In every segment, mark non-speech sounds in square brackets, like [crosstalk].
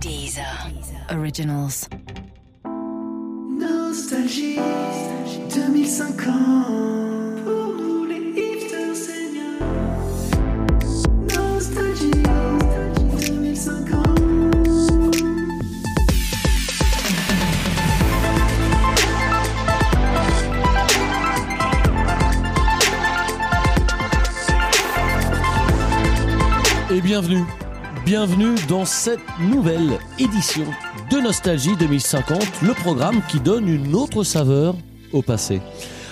Deezer. Originals. Nostalgie 2050 Pour nous les hipsters seniors Nostalgie 2050 Et bienvenue, bienvenue dans cette nouvelle édition de Nostalgie 2050, le programme qui donne une autre saveur au passé.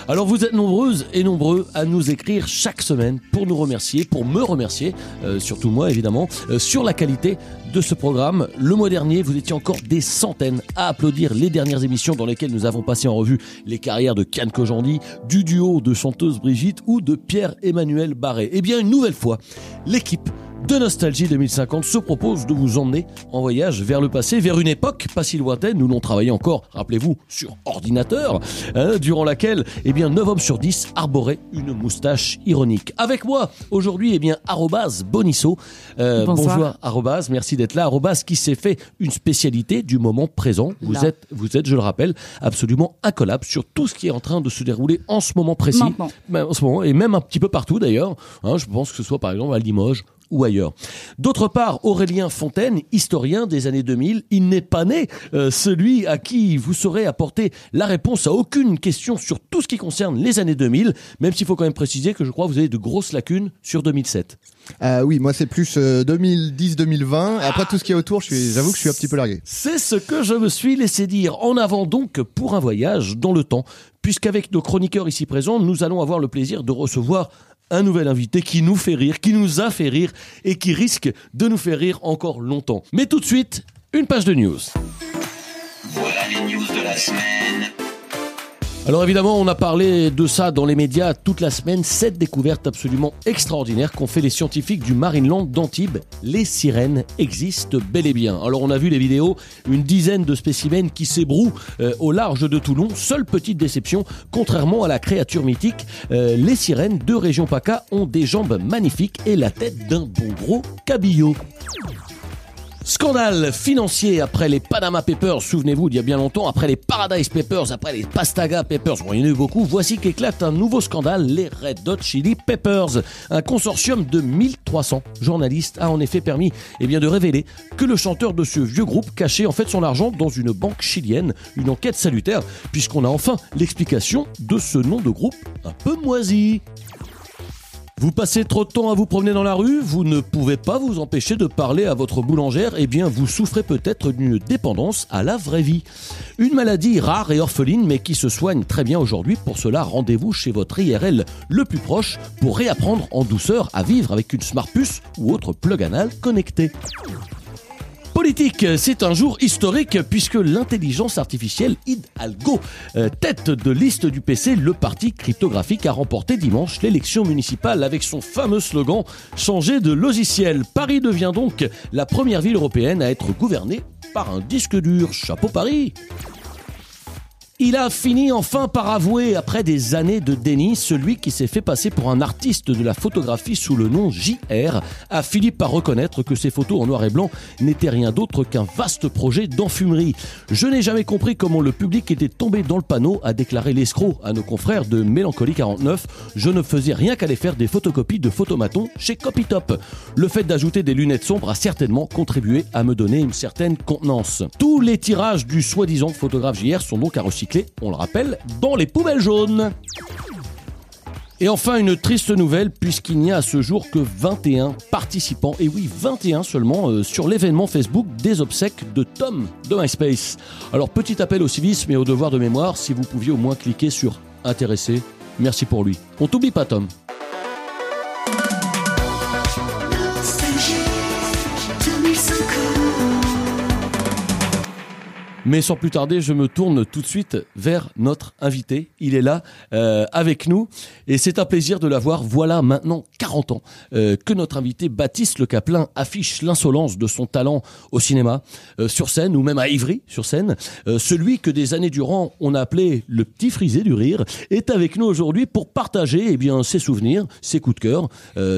Alors vous êtes nombreuses et nombreux à nous écrire chaque semaine pour nous remercier, pour me remercier, euh, surtout moi évidemment, euh, sur la qualité de ce programme. Le mois dernier, vous étiez encore des centaines à applaudir les dernières émissions dans lesquelles nous avons passé en revue les carrières de Kian Kojandi, du duo de chanteuse Brigitte ou de Pierre-Emmanuel Barré. Eh bien une nouvelle fois, l'équipe de Nostalgie 2050 se propose de vous emmener en voyage vers le passé, vers une époque pas si lointaine où l'on travaillait encore, rappelez-vous, sur ordinateur, hein, durant laquelle, eh bien, 9 hommes sur 10 arboraient une moustache ironique. Avec moi, aujourd'hui, eh bien, arrobase Bonisso. Euh, bonjour, arrobase, merci d'être là. Arrobase qui s'est fait une spécialité du moment présent. Vous Là. êtes, vous êtes, je le rappelle, absolument incollable sur tout ce qui est en train de se dérouler en ce moment précis. Maintenant. En ce moment, et même un petit peu partout d'ailleurs. Hein, je pense que ce soit par exemple à Limoges ou ailleurs. D'autre part, Aurélien Fontaine, historien des années 2000, il n'est pas né euh, celui à qui vous saurez apporter la réponse à aucune question sur tout ce qui concerne les années 2000, même s'il faut quand même préciser que je crois que vous avez de grosses lacunes sur 2007. Euh, oui, moi c'est plus 2010-2020. Après tout ce qui est autour, j'avoue que je suis un petit peu largué. C'est ce que je me suis laissé dire. En avant donc pour un voyage dans le temps, puisqu'avec nos chroniqueurs ici présents, nous allons avoir le plaisir de recevoir un nouvel invité qui nous fait rire, qui nous a fait rire et qui risque de nous faire rire encore longtemps. Mais tout de suite, une page de news. Voilà les news de la semaine. Alors évidemment, on a parlé de ça dans les médias toute la semaine. Cette découverte absolument extraordinaire qu'ont fait les scientifiques du Marineland d'Antibes. Les sirènes existent bel et bien. Alors on a vu les vidéos, une dizaine de spécimens qui s'ébrouent euh, au large de Toulon. Seule petite déception, contrairement à la créature mythique, euh, les sirènes de région PACA ont des jambes magnifiques et la tête d'un bon gros cabillaud. Scandale financier après les Panama Papers, souvenez-vous, il y a bien longtemps, après les Paradise Papers, après les Pastaga Papers, y en a eu beaucoup, voici qu'éclate un nouveau scandale, les Red Hot Chili Peppers. Un consortium de 1300 journalistes a en effet permis eh de révéler que le chanteur de ce vieux groupe cachait en fait son argent dans une banque chilienne, une enquête salutaire, puisqu'on a enfin l'explication de ce nom de groupe un peu moisi. Vous passez trop de temps à vous promener dans la rue, vous ne pouvez pas vous empêcher de parler à votre boulangère, eh bien vous souffrez peut-être d'une dépendance à la vraie vie. Une maladie rare et orpheline mais qui se soigne très bien aujourd'hui. Pour cela, rendez-vous chez votre IRL le plus proche pour réapprendre en douceur à vivre avec une smart puce ou autre plug anal connecté. Politique, c'est un jour historique puisque l'intelligence artificielle Hidalgo, euh, tête de liste du PC, le parti cryptographique a remporté dimanche l'élection municipale avec son fameux slogan Changer de logiciel. Paris devient donc la première ville européenne à être gouvernée par un disque dur. Chapeau Paris il a fini enfin par avouer, après des années de déni, celui qui s'est fait passer pour un artiste de la photographie sous le nom JR, a fini par reconnaître que ses photos en noir et blanc n'étaient rien d'autre qu'un vaste projet d'enfumerie. Je n'ai jamais compris comment le public était tombé dans le panneau, a déclaré l'escroc à nos confrères de Mélancolie 49. Je ne faisais rien qu'aller faire des photocopies de photomaton chez Copytop. Le fait d'ajouter des lunettes sombres a certainement contribué à me donner une certaine contenance. Tous les tirages du soi-disant photographe JR sont donc à recycler, on le rappelle, dans les poubelles jaunes. Et enfin, une triste nouvelle, puisqu'il n'y a à ce jour que 21 participants, et oui, 21 seulement, euh, sur l'événement Facebook des obsèques de Tom de MySpace. Alors, petit appel au civisme et au devoir de mémoire, si vous pouviez au moins cliquer sur Intéressé, merci pour lui. On t'oublie pas, Tom. Mais sans plus tarder, je me tourne tout de suite vers notre invité. Il est là euh, avec nous et c'est un plaisir de l'avoir. Voilà maintenant 40 ans euh, que notre invité Baptiste Le Caplin affiche l'insolence de son talent au cinéma, euh, sur scène ou même à Ivry sur scène. Celui que des années durant on a appelé le petit frisé du rire est avec nous aujourd'hui pour partager eh bien ses souvenirs, ses coups de cœur,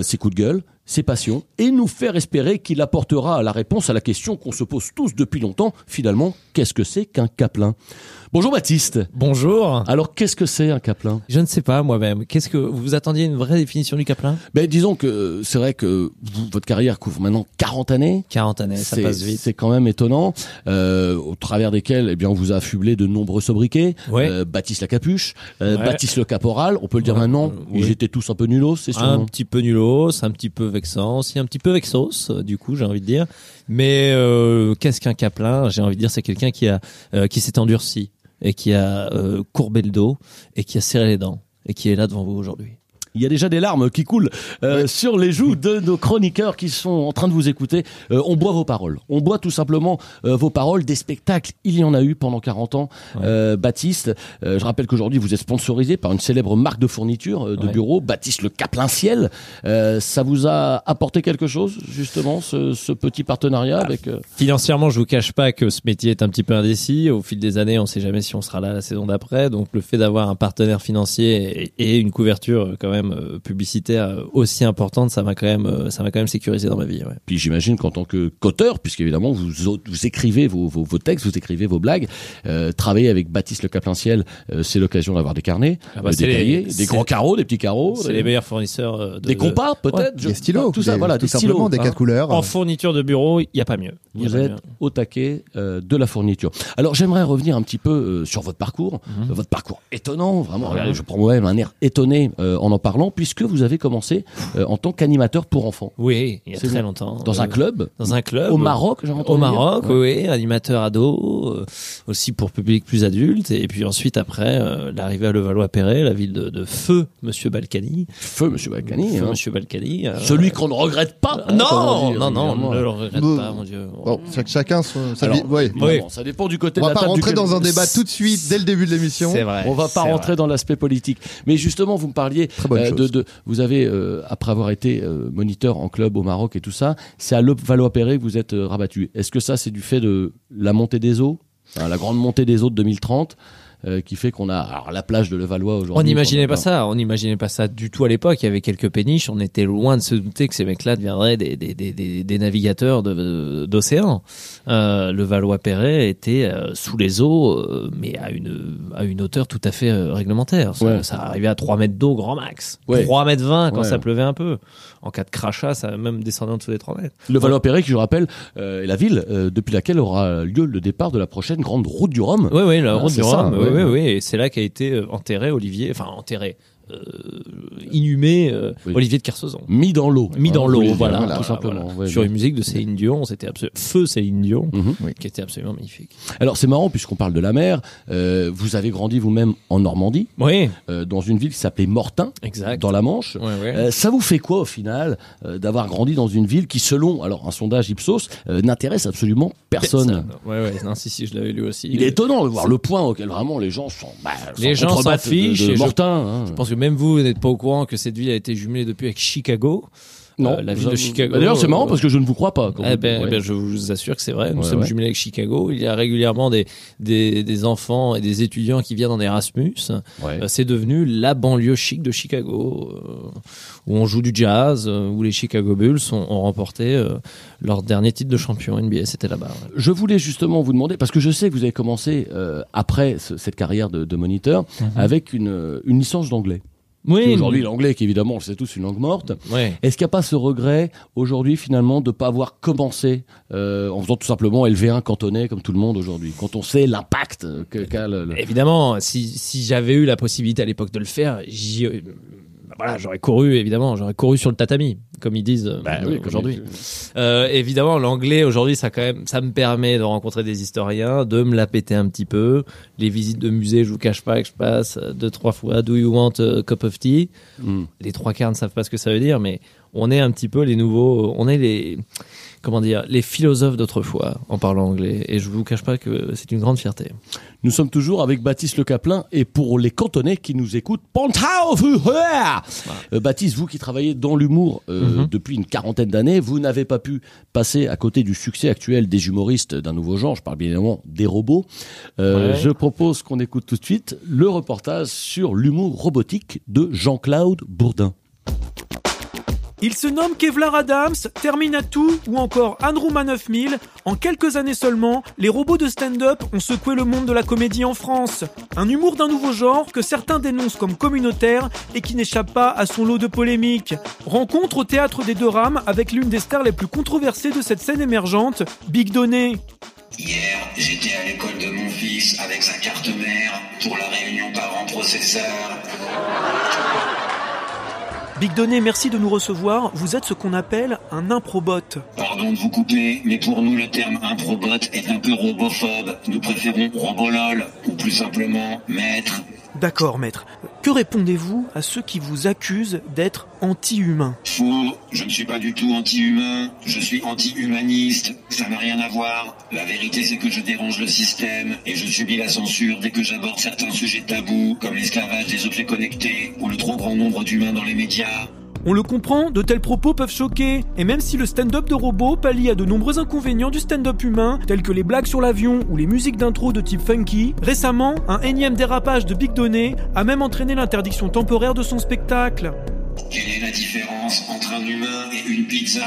ses coups de gueule, ses passions et nous faire espérer qu'il apportera la réponse à la question qu'on se pose tous depuis longtemps. Finalement, qu'est-ce que c'est qu'un caplin Bonjour Baptiste. Bonjour. Alors, qu'est-ce que c'est un caplin Je ne sais pas moi-même. Qu'est-ce que vous attendiez une vraie définition du Caplin ben, Disons que euh, c'est vrai que vous- votre carrière couvre maintenant 40 années. 40 années, ça C'est- passe vite. C'est quand même étonnant, euh, au travers desquels eh bien, on vous a affublé de nombreux sobriquets. Ouais. Euh, Baptiste la capuche, euh, Ouais. Baptiste le caporal, on peut le dire Ouais. maintenant, Euh, oui. ils étaient tous un peu nulos, c'est sûr. Un non? petit peu nulos, un petit peu vexant, aussi un petit peu vexos, euh, du coup, j'ai envie de dire. Mais euh, qu'est-ce qu'un Caplin J'ai envie de dire, c'est quelqu'un qui a euh, qui s'est endurci et qui a euh, courbé le dos et qui a serré les dents et qui est là devant vous aujourd'hui. Il y a déjà des larmes qui coulent euh, sur les joues de nos chroniqueurs qui sont en train de vous écouter. Euh, on boit vos paroles. On boit tout simplement euh, vos paroles. Des spectacles, il y en a eu pendant 40 ans. Euh, Baptiste, euh, je rappelle qu'aujourd'hui vous êtes sponsorisé par une célèbre marque de fourniture euh, de Ouais. bureau, Baptiste le Caplin Ciel. Euh, ça vous a apporté quelque chose justement ce, ce petit partenariat avec euh, Financièrement, je vous cache pas que ce métier est un petit peu indécis. Au fil des années, on sait jamais si on sera là la saison d'après. Donc, le fait d'avoir un partenaire financier et, et une couverture quand même euh, publicitaire aussi importante, ça m'a quand même, euh, ça m'a quand même sécurisé dans ma vie. Ouais. Puis j'imagine qu'en tant que qu'auteur, puisqu'évidemment vous, vous écrivez vos, vos, vos textes, vous écrivez vos blagues, euh, travailler avec Baptiste Le Caplin-Ciel, euh, c'est l'occasion d'avoir des carnets, Ah bah, euh, des les- cahiers, des grands carreaux, des petits carreaux, C'est des, les meilleurs fournisseurs de, des compas peut-être, je- Des stylos, tout ça, des- voilà, tout des simplement, stylos. des hein. quatre couleurs. En fourniture de bureau, il n'y a pas mieux. Vous êtes mieux. au taquet euh, de la fourniture. Alors j'aimerais revenir un petit peu euh, sur votre parcours, Mhm. votre parcours étonnant, vraiment. regardez, je prends moi-même un air étonné euh, en en parlant, puisque vous avez commencé euh, en tant qu'animateur pour enfants Oui, il y a C'est très longtemps. dans Euh, un club. Dans un club. Au Maroc, j'ai entendu Au dire. Maroc, Ouais. oui, animateur ado, euh, aussi pour public plus adulte, et puis ensuite après euh, l'arrivée à Levallois-Perret, la ville de, de feu Monsieur Balkany, Feu, Monsieur Balkany. Feu hein. Monsieur Balkany. euh, Celui qu'on ne regrette pas. hein, non, on dit non, non, régulièrement. ne le regrette Bon. pas, mon Dieu. Bon, chaque- chacun son, Alors, ouais. Oui. ça dépend du côté On de va la pas table rentrer duquel- dans un débat tout de suite dès le début de l'émission. C'est vrai. On va pas rentrer vrai. dans l'aspect politique. Mais justement, vous me parliez Très bonne euh, de, chose. de- vous avez euh, après avoir été euh, moniteur en club au Maroc et tout ça, c'est à Levallois-Perret que vous êtes rabattu. Est-ce que ça c'est du fait de la montée des eaux, Enfin, la grande montée des eaux de 2030 euh, qui fait qu'on a alors, la plage de Levallois aujourd'hui On n'imaginait pas ça, on n'imaginait pas ça du tout à l'époque. Il y avait quelques péniches, on était loin de se douter que ces mecs-là deviendraient des, des, des, des, navigateurs de- de- d'océan. Euh, le Valois-Perret était euh, sous les eaux, euh, mais à une, à une hauteur tout à fait réglementaire. Ça, Ouais. ça arrivait à 3 mètres d'eau grand max. Ouais. 3 mètres 20 quand Ouais. ça pleuvait un peu. En cas de crachat, ça même descendait en dessous des 3 mètres. Levallois-Perret, qui je rappelle, euh, est la ville euh, depuis laquelle aura lieu le départ de la prochaine grande route du Rhum. Oui, oui, la Ah, route du Rhum. Oui, oui, oui. Et c'est là qu'a été euh, enterré Olivier, enfin enterré, inhumé euh, Oui. Olivier de Kersauzon. Mis dans l'eau. mis dans vous l'eau, voilà, tout simplement. voilà. ouais, Sur une musique de Céline Dion, c'était absolument feu Céline Dion, Mhm. Oui. qui était absolument magnifique. Alors c'est marrant puisqu'on parle de la mer. euh, vous avez grandi vous-même en Normandie, Oui, euh, dans une ville qui s'appelait Mortain, exact. dans la Manche. Ouais, ouais. Euh, ça vous fait quoi au final euh, d'avoir grandi dans une ville qui, selon alors un sondage Ipsos, euh, n'intéresse absolument personne? Ouais, ouais, non, si, si, je l'avais lu aussi. Il est étonnant de voir le point auquel vraiment les gens sont. Bah, Les gens s'en contrebattent de- fichent De, et je- Mortain. hein. Je pense que même vous, vous n'êtes pas au courant que cette ville a été jumelée depuis avec Chicago. Non, Euh, la ville de Chicago. Bah, D'ailleurs, c'est marrant euh, parce que je ne vous crois pas. quand Eh ben, ouais. eh ben, je vous assure que c'est vrai. Nous Ouais, sommes ouais. jumelés avec Chicago. Il y a régulièrement des, des, des enfants et des étudiants qui viennent en Erasmus. Euh, C'est devenu la banlieue chic de Chicago, où on joue du jazz, où les Chicago Bulls ont, ont remporté leur dernier titre de champion NBA. C'était là-bas. Je voulais justement vous demander, parce que je sais que vous avez commencé après ce- cette carrière de, de moniteur avec une, une licence d'anglais. Oui, Aujourd'hui, l'anglais, qui évidemment, on le sait tous, une langue morte. ouais. Est-ce qu'il n'y a pas ce regret aujourd'hui finalement de ne pas avoir commencé euh, en faisant tout simplement LV1 cantonais comme tout le monde aujourd'hui? Quand on sait l'impact euh, que- qu'a le, le- Évidemment, si, si j'avais eu la possibilité à l'époque de le faire, j'y, voilà, j'aurais couru, évidemment, j'aurais couru sur le tatami, comme ils disent euh, Bah oui, comme aujourd'hui. Euh, évidemment, l'anglais aujourd'hui, ça quand même, ça me permet de rencontrer des historiens, de me la péter un petit peu. Les visites de musées, je vous cache pas que je passe euh, deux trois fois. Do you want a cup of tea? Hmm. Les trois quarts ne savent pas ce que ça veut dire, mais on est un petit peu les nouveaux, on est les, comment dire, les philosophes d'autrefois en parlant anglais. Et je vous cache pas que c'est une grande fierté. Nous sommes toujours avec Baptiste Le Caplin et pour les cantonais qui nous écoutent, Höher Euh, Baptiste, vous qui travaillez dans l'humour euh, Mhm. depuis une quarantaine d'années, vous n'avez pas pu passer à côté du succès actuel des humoristes d'un nouveau genre, je parle bien évidemment des robots. Euh, Ouais. Je propose qu'on écoute tout de suite le reportage sur l'humour robotique de Jean-Claude Bourdin. Ils se nomment Kevlar Adams, Terminatou ou encore Anruma 9000. En quelques années seulement, les robots de stand-up ont secoué le monde de la comédie en France. Un humour d'un nouveau genre que certains dénoncent comme communautaire et qui n'échappe pas à son lot de polémiques. Rencontre au théâtre des Deux Rames avec l'une des stars les plus controversées de cette scène émergente, Big Donné. Hier, j'étais à l'école de mon fils avec sa carte mère pour la réunion parents-processeurs. Big Donné, merci de nous recevoir. Vous êtes ce qu'on appelle un improbot. Pardon de vous couper, mais pour nous, le terme improbot est un peu robophobe. Nous préférons robolol, ou plus simplement maître. D'accord, maître. Que répondez-vous à ceux qui vous accusent d'être anti-humain Faux, je ne suis pas du tout anti-humain, je suis anti-humaniste, ça n'a rien à voir. La vérité c'est que je dérange le système et je subis la censure dès que j'aborde certains sujets tabous comme l'esclavage des objets connectés ou le trop grand nombre d'humains dans les médias. On le comprend, de tels propos peuvent choquer. Et même si le stand-up de robot pallie à de nombreux inconvénients du stand-up humain, tels que les blagues sur l'avion ou les musiques d'intro de type funky, récemment, un énième dérapage de Big Donné a même entraîné l'interdiction temporaire de son spectacle. Quelle est la différence entre un humain et une pizza?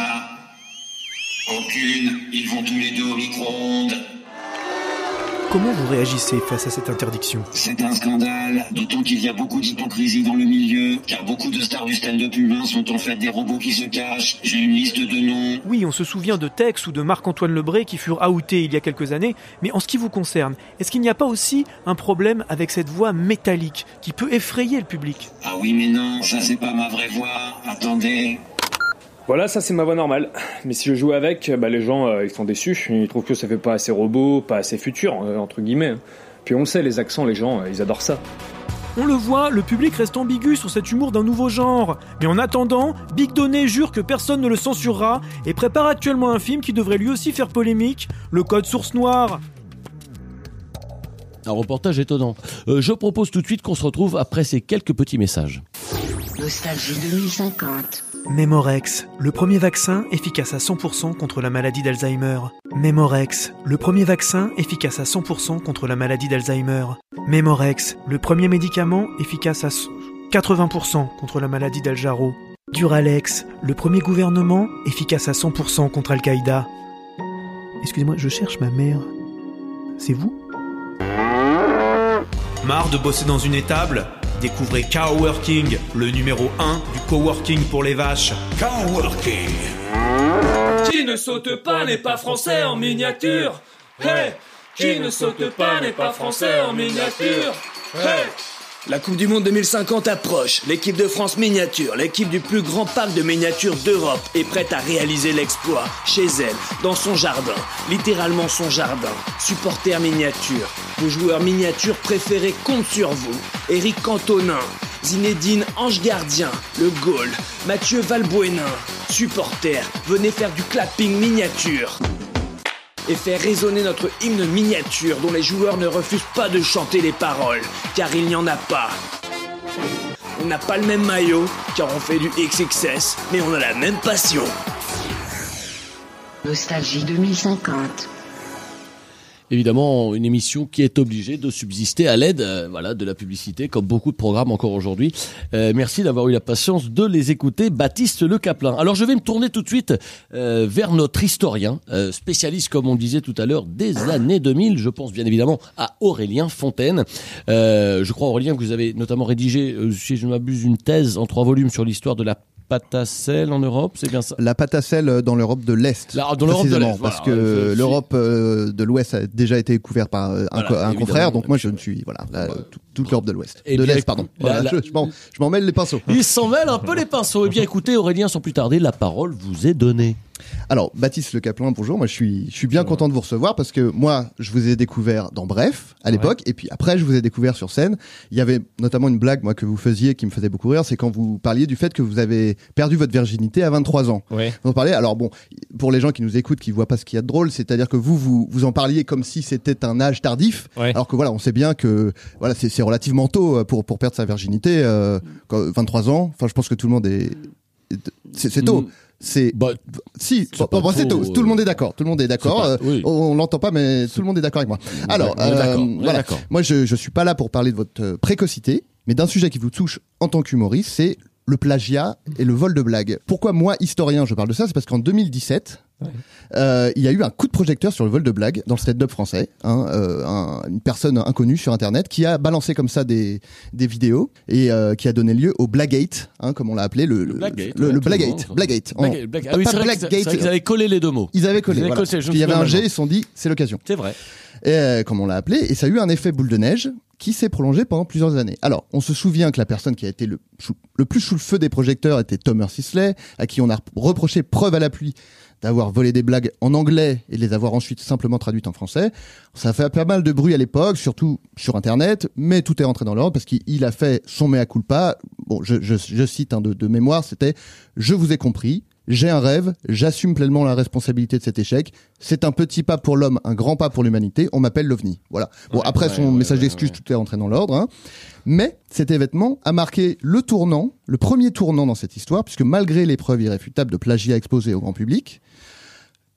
Aucune, ils vont tous les deux au micro-ondes. Comment vous réagissez face à cette interdiction C'est un scandale, d'autant qu'il y a beaucoup d'hypocrisie dans le milieu, car beaucoup de stars du stand-up humain sont en fait des robots qui se cachent. J'ai une liste de noms. Oui, on se souvient de Tex ou de Marc-Antoine Lebré qui furent outés il y a quelques années, mais en ce qui vous concerne, est-ce qu'il n'y a pas aussi un problème avec cette voix métallique qui peut effrayer le public? Ah oui mais non, ça c'est pas ma vraie voix. Attendez. Voilà, ça c'est ma voix normale. Mais si je joue avec, bah, les gens euh, ils sont déçus. Ils trouvent que ça fait pas assez robot, pas assez futur, euh, entre guillemets. Puis on le sait, les accents, les gens, euh, ils adorent ça. On le voit, le public reste ambigu sur cet humour d'un nouveau genre. Mais en attendant, Big Donné jure que personne ne le censurera et prépare actuellement un film qui devrait lui aussi faire polémique, le Code Source Noire. Un reportage étonnant. Euh, je propose tout de suite qu'on se retrouve après ces quelques petits messages. Nostalgie 2050. Memorex, le premier vaccin efficace à 100% contre la maladie d'Alzheimer. Memorex, le premier vaccin efficace à 100% contre la maladie d'Alzheimer. Memorex, le premier médicament efficace à s- 80% contre la maladie d'Aljaro. Duralex, le premier gouvernement efficace à 100% contre Al-Qaïda. Excusez-moi, je cherche ma mère. C'est vous? Marre de bosser dans une étable? Découvrez Coworking, le numéro 1 du coworking pour les vaches. Coworking Qui ne saute pas n'est pas français en miniature. Hey Qui ne saute pas n'est pas français en miniature. Hey La Coupe du Monde 2050 approche. L'équipe de France miniature, l'équipe du plus grand parc de miniatures d'Europe, est prête à réaliser l'exploit chez elle, dans son jardin, littéralement son jardin. Supporter miniature. Vos joueurs miniatures préférés comptent sur vous. Eric Cantonin, Zinedine Ange Gardien, Le Gaulle, Mathieu Valbuena. Supporters, venez faire du clapping miniature et faire résonner notre hymne miniature dont les joueurs ne refusent pas de chanter les paroles, car il n'y en a pas. On n'a pas le même maillot, car on fait du XXS, mais on a la même passion. Nostalgie 2050. Évidemment, une émission qui est obligée de subsister à l'aide euh, voilà, de la publicité, comme beaucoup de programmes encore aujourd'hui. Euh, merci d'avoir eu la patience de les écouter, Baptiste Le Caplin. Alors je vais me tourner tout de suite euh, vers notre historien, euh, spécialiste, comme on disait tout à l'heure, des années 2000. Je pense bien évidemment à Aurélien Fontaine. Euh, je crois, Aurélien, que vous avez notamment rédigé, si je ne m'abuse, une thèse en trois volumes sur l'histoire de la pâte à sel en Europe, c'est bien ça La pâte à sel dans l'Europe de l'Est. Là, dans l'Europe de l'Est, Parce que l'Europe euh, de l'Ouest a déjà été couverte par euh, un, Voilà, co- un évidemment. confrère, donc moi je ne suis, voilà, là, tout- toute l'Europe de l'Ouest. Eh De l'Est, pardon. la- Voilà, la- je je m'en mêle les pinceaux. [laughs] Il s'en mêle un peu les pinceaux. Eh bien écoutez, Aurélien, sans plus tarder, la parole vous est donnée. Alors, Baptiste Le Caplin, bonjour. Moi, je suis, je suis bien content de vous recevoir parce que moi, je vous ai découvert dans Bref à l'époque, et puis après, je vous ai découvert sur scène. Il y avait notamment une blague, moi, que vous faisiez, qui me faisait beaucoup rire, c'est quand vous parliez du fait que vous avez perdu votre virginité à 23 ans. Ouais. Vous en parlez. Alors bon, pour les gens qui nous écoutent, qui voient pas ce qu'il y a de drôle, c'est-à-dire que vous, vous, vous en parliez comme si c'était un âge tardif, Ouais. alors que voilà, on sait bien que voilà, c'est relativement tôt euh, pour pour perdre sa virginité, euh, quand- 23 ans. Enfin, je pense que tout le monde est, c'est tôt. Mm. C'est Bah, si, C'est bon, bon, tôt. Tout le monde est d'accord. Tout le monde est d'accord. Euh, oui. On, l'entend pas, mais tout le monde est d'accord avec moi. Alors, euh, voilà. Moi, je je suis pas là pour parler de votre euh, précocité, mais d'un sujet qui vous touche en tant qu'humoriste, c'est le plagiat et le vol de blagues. Pourquoi moi, historien, je parle de ça? C'est parce qu'en 2017, euh, il y a eu un coup de projecteur sur le vol de blagues dans le stand-up français. hein, euh, un- une personne inconnue sur Internet qui a balancé comme ça des, des vidéos et euh, qui a donné lieu au Blackgate, hein, comme on l'a appelé, le, le, Blackgate, le- ouais, le Black- pas- ah oui, c'est vrai vrai qu'ils avaient collé les deux mots. Ils avaient collé. Ils avaient collé, Il y avait un G, ils se sont dit, c'est l'occasion. C'est vrai. Et, euh, comme on l'a appelé, et ça a eu un effet boule de neige qui s'est prolongé pendant plusieurs années. Alors, on se souvient que la personne qui a été le, plus sous le feu des projecteurs était Thomas Sisley, à qui on a reproché preuve à la pluie d'avoir volé des blagues en anglais et de les avoir ensuite simplement traduites en français. Ça a fait pas mal de bruit à l'époque, surtout sur Internet, mais tout est rentré dans l'ordre parce qu'il il a fait son mea culpa. Bon, je, cite hein, de, de mémoire, c'était « Je vous ai compris, j'ai un rêve, j'assume pleinement la responsabilité de cet échec. C'est un petit pas pour l'homme, un grand pas pour l'humanité. On m'appelle l'OVNI. Voilà. Bon, Ouais, après ouais, son ouais, message d'excuse, tout est rentré dans l'ordre. hein. Mais cet événement a marqué le tournant, le premier tournant dans cette histoire, puisque malgré les preuves irréfutables de plagiat exposées au grand public,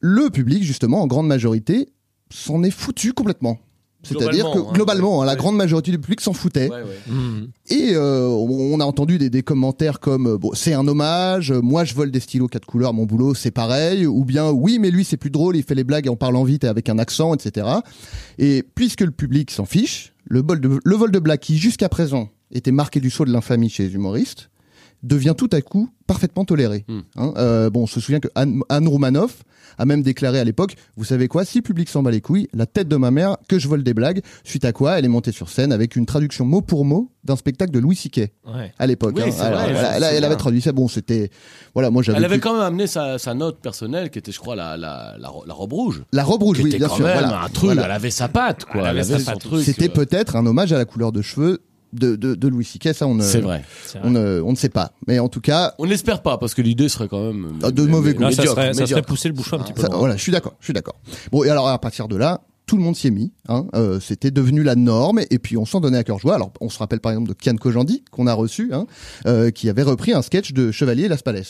le public, justement, en grande majorité, s'en est foutu complètement. C'est-à-dire que Globalement, hein, globalement, ouais. la Ouais. grande majorité du public s'en foutait. Ouais, ouais. Mhm. Et euh, on a entendu des, des commentaires comme euh, bon, c'est un hommage, euh, moi je vole des stylos quatre couleurs, mon boulot c'est pareil, ou bien oui mais lui c'est plus drôle, il fait les blagues en parlant vite et avec un accent, etc. Et puisque le public s'en fiche, le, bol de, le vol de blagues qui jusqu'à présent était marqué du sceau de l'infamie chez les humoristes, devient tout à coup parfaitement toléré. Hmm. Hein, euh, bon, on se souvient que Anne, a même déclaré à l'époque, vous savez quoi, si le public s'en bat les couilles, la tête de ma mère que je vole des blagues, suite à quoi elle est montée sur scène avec une traduction mot pour mot d'un spectacle de Louis Siquet Ouais. à l'époque. Oui, hein. Alors, vrai, voilà, elle, avait traduit ça. Bon, c'était voilà, moi j'avais Elle avait pu- quand même amené sa, sa note personnelle qui était, je crois, la, la, la, ro- la robe rouge. la robe rouge, Qui oui, était bien quand sûr. même voilà. un truc. Voilà. Elle avait sa patte, quoi. Elle avait sa patte. truc. C'était euh, peut-être un hommage à la couleur de cheveux de, de, de Louis Siquet, ça on ne, C'est vrai. C'est vrai. on ne, on ne sait pas. Mais en tout cas, On n'espère pas parce que l'idée serait quand même Ah, de mauvais goût. Non, ça médiocre, serait, ça serait pousser le bouchon un petit peu. Ça, voilà, je suis d'accord, je suis d'accord. Bon, et alors à partir de là, tout le monde s'y est mis. Hein, euh, C'était devenu la norme, et puis on s'en donnait à cœur joie. Alors, on se rappelle par exemple de Kian Kojandi qu'on a reçu, hein, euh, qui avait repris un sketch de Chevalier Las Palais.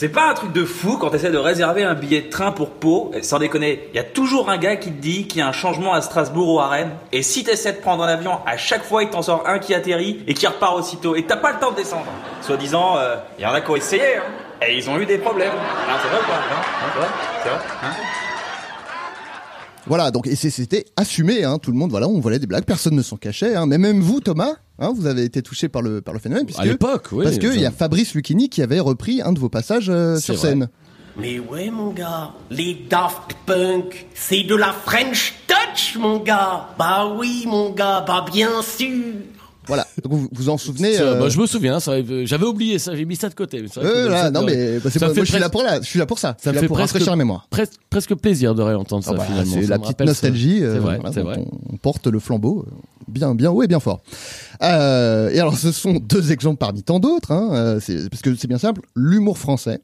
C'est pas un truc de fou quand t'essaies de réserver un billet de train pour Pau, et sans déconner, il y a toujours un gars qui te dit qu'il y a un changement à Strasbourg ou à Rennes, et si t'essaies de prendre un avion, à chaque fois il t'en sort un qui atterrit et qui repart aussitôt, et t'as pas le temps de descendre. Soit disant, il y en a qui ont essayé, hein, et ils ont eu des problèmes. Hein, c'est vrai ou pas hein Hein, C'est vrai hein Voilà, donc et c'était assumé, hein, tout le monde, voilà, on volait des blagues, personne ne s'en cachait, hein, mais même vous, Thomas, hein, vous avez été touché par le par le phénomène, puisque À l'époque, oui. parce qu'il y a Fabrice Lucchini qui avait repris un de vos passages euh, sur vrai. scène. Mais ouais, mon gars, les Daft Punk, c'est de la French touch, mon gars. Bah oui, mon gars, bah bien sûr. Voilà, donc vous vous en souvenez euh, bah, je me souviens, ça, j'avais oublié ça, j'ai mis ça de côté. mais vrai euh, là, non mais bah, moi, moi, je suis là presque- pour là, je suis là pour ça, Ça me là fait pour presque, rafraîchir la mémoire. presque, presque plaisir de réentendre Ah ça bah, finalement. c'est la petite nostalgie. euh, C'est vrai, voilà, vrai. On, on porte le flambeau euh, bien, bien haut et bien fort. Euh, et alors, ce sont [laughs] deux exemples parmi tant d'autres, hein, c'est- parce que c'est bien simple. L'humour français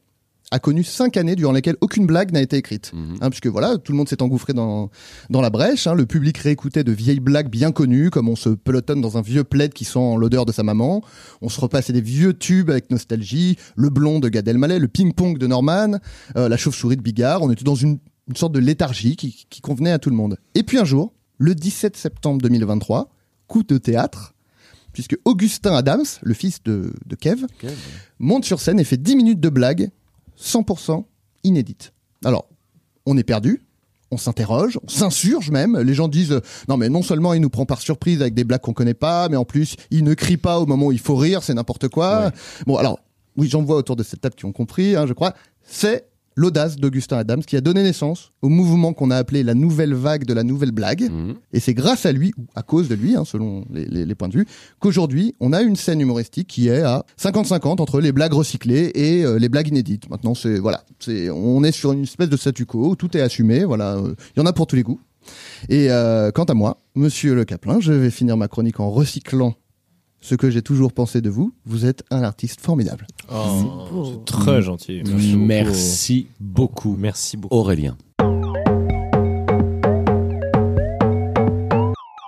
a connu cinq années durant lesquelles aucune blague n'a été écrite, Mhm. hein, puisque voilà, tout le monde s'est engouffré dans dans la brèche. hein, le public réécoutait de vieilles blagues bien connues, comme on se pelotonne dans un vieux plaid qui sent l'odeur de sa maman. On se repassait des vieux tubes avec nostalgie, le blond de Gad Elmaleh, le ping-pong de Norman, euh, la chauve-souris de Bigard. On était dans une, une sorte de léthargie qui, qui convenait à tout le monde. Et puis un jour, le 17 septembre 2023, coup de théâtre, puisque Augustin Adams, le fils de, de Kev, monte sur scène et fait 10 minutes de blagues 100% inédites. Alors, on est perdu, on s'interroge, on s'insurge même. Les gens disent euh, non mais non seulement il nous prend par surprise avec des blagues qu'on connaît pas, mais en plus il ne crie pas au moment où il faut rire, c'est n'importe quoi. Ouais. Bon alors oui j'en vois autour de cette table qui ont compris, hein, je crois. C'est l'audace d'Augustin Adams qui a donné naissance au mouvement qu'on a appelé la nouvelle vague de la nouvelle blague. Mhm. Et c'est grâce à lui, ou à cause de lui, hein, selon les, les- les points de vue, qu'aujourd'hui, on a une scène humoristique qui est à 50-50 entre les blagues recyclées et euh, les blagues inédites. Maintenant, c'est voilà, c'est on est sur une espèce de statu quo où tout est assumé. Voilà, euh, il y en a pour tous les goûts. Et euh, quant à moi, Monsieur Le Caplin, je vais finir ma chronique en recyclant ce que j'ai toujours pensé de vous. Vous êtes un artiste formidable. Oh, c'est très gentil. Merci beaucoup, Merci beaucoup. Aurélien.